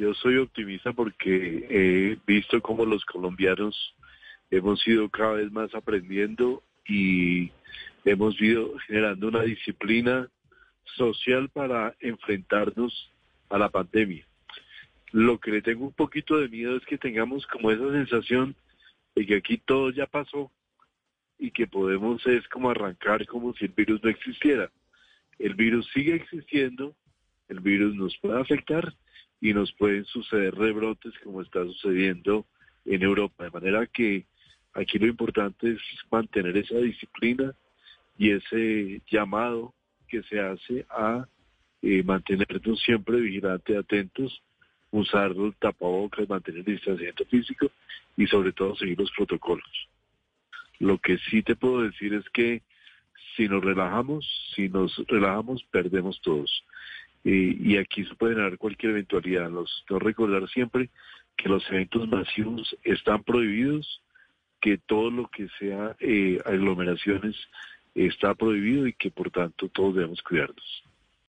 yo soy optimista porque he visto cómo los colombianos hemos ido cada vez más aprendiendo y hemos ido generando una disciplina social para enfrentarnos a la pandemia. Lo que le tengo un poquito de miedo es que tengamos como esa sensación de que aquí todo ya pasó y que podemos es como arrancar como si el virus no existiera. El virus sigue existiendo, el virus nos puede afectar y nos pueden suceder rebrotes como está sucediendo en Europa. De manera que aquí lo importante es mantener esa disciplina y ese llamado que se hace a eh, mantenernos siempre vigilantes, atentos, usar el tapabocas, mantener el distanciamiento físico y sobre todo seguir los protocolos. Lo que sí te puedo decir es que si nos relajamos, si nos relajamos, perdemos todos. Y aquí se puede dar cualquier eventualidad. No recordar siempre que los eventos masivos están prohibidos, que todo lo que sea eh, aglomeraciones está prohibido y que por tanto todos debemos cuidarnos.